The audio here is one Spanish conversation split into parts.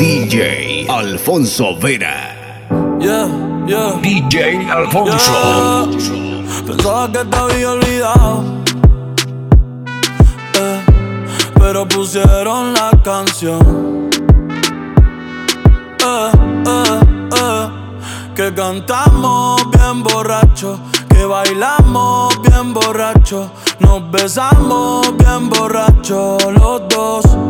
DJ Alfonso Vera. Yeah, yeah. DJ Alfonso. Pensaba que te había olvidado. Eh, pero pusieron la canción. Eh, eh, eh, que cantamos bien borracho, que bailamos bien borracho, nos besamos bien borracho los dos.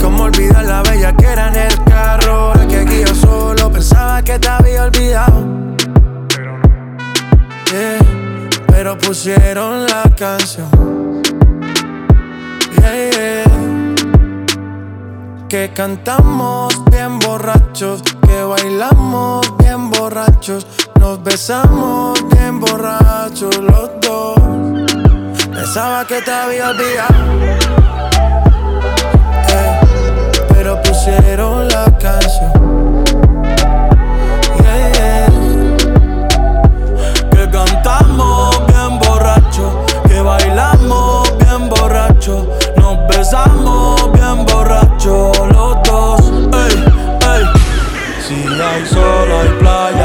Como olvidar la bella que era en el carro. Es que aquí yo solo pensaba que te había olvidado. Yeah, pero pusieron la canción. Yeah, yeah. Que cantamos bien borrachos, que bailamos bien borrachos, nos besamos bien borrachos los dos. Pensaba que te había olvidado, pero pusieron la canción. Yeah. Que cantamos bien borracho, que bailamos bien borracho, nos besamos bien borracho los dos. Ey, ey. Si hay sol hay playa,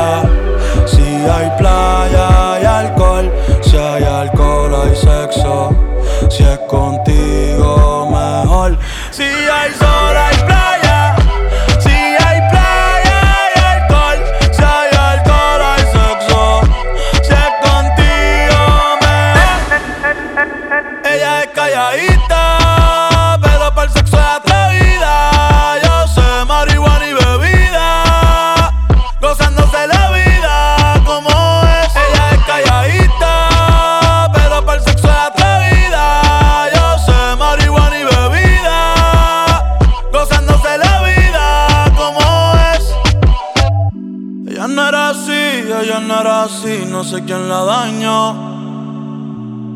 calladita, pero para el sexo es atrevida. Yo sé marihuana y bebida, gozándose la vida como es. Ella es calladita, pero para el sexo es atrevida. Yo sé marihuana y bebida, gozándose la vida como es. Ella no era así, ella no era así, no sé quién la dañó.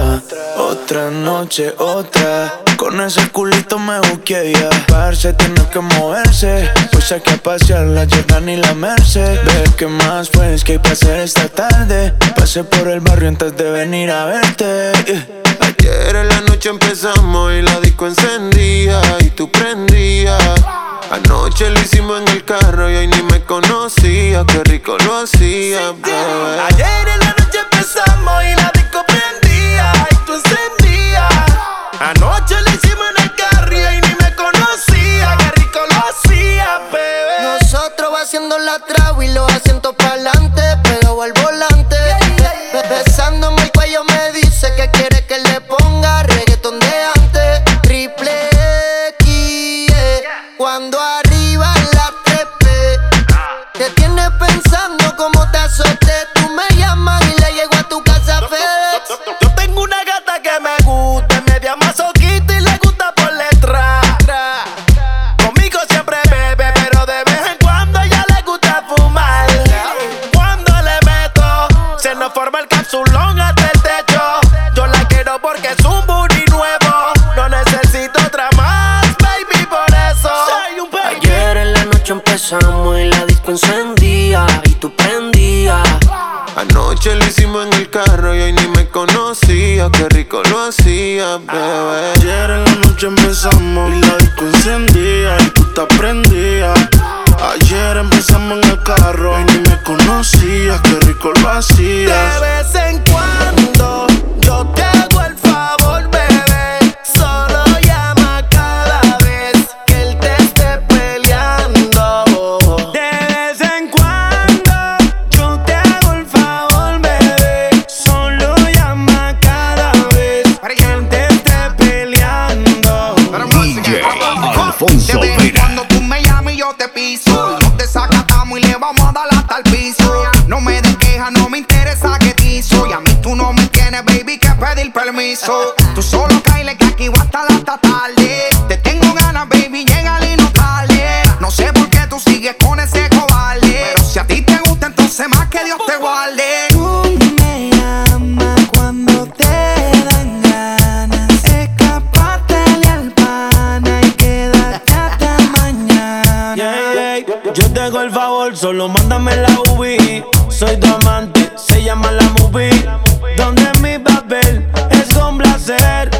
otra. Otra noche, otra. Con ese culito me busqué ya. Parce, tiene que moverse. Pues hay que pasear la Jordan y la Merced. Ve que más pues que hay pa' hacer esta tarde. Pasé por el barrio antes de venir a verte. Yeah. Ayer en la noche empezamos y la disco encendía y tú prendías. Anoche lo hicimos en el carro y hoy ni me conocía. Qué rico lo hacía, bebé. Ayer en la noche empezamos y la traba y los asientos para adelante, pegado al volante. Besándome el cuello me dice que quiere que le ponga Anoche lo hicimos en el carro y hoy ni me conocía. Qué rico lo hacía, bebé. Ayer en la noche empezamos y la disco encendía y tú te prendías. Ayer empezamos en el carro y ni me conocías, qué rico lo De hacías. vez en cuando yo te el favor, solo mándame la UV. Soy tu amante, se llama la movie. Donde mi papel es complacer. Por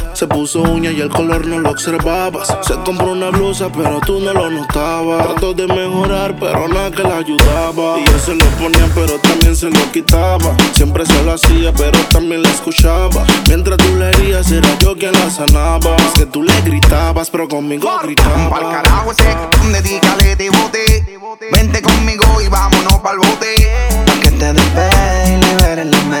Se puso uña y el color no lo observabas. Se compró una blusa, pero tú no lo notabas. Trató de mejorar, pero nada que la ayudaba. Y él se lo ponía, pero también se lo quitaba. Siempre se lo hacía, pero también la escuchaba. Mientras tú le herías, era yo quien la sanaba. Es que tú le gritabas, pero conmigo Pa'l gritaba. carajo ese donde dígale te bote. Vente conmigo y vámonos pa'l bote. Pa' que te despegue y libere la mente.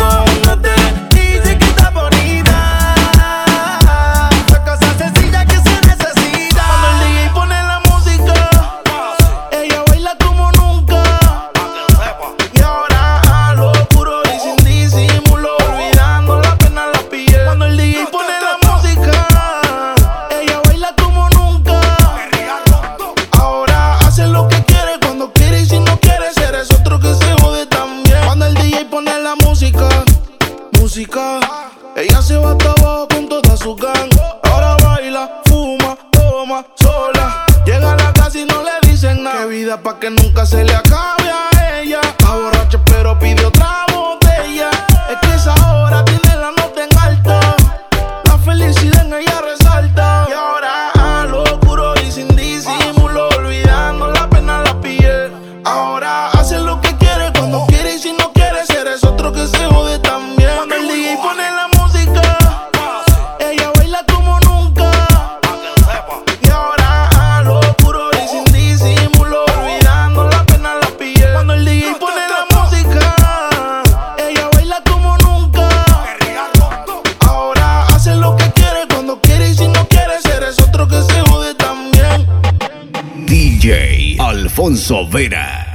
Sobera.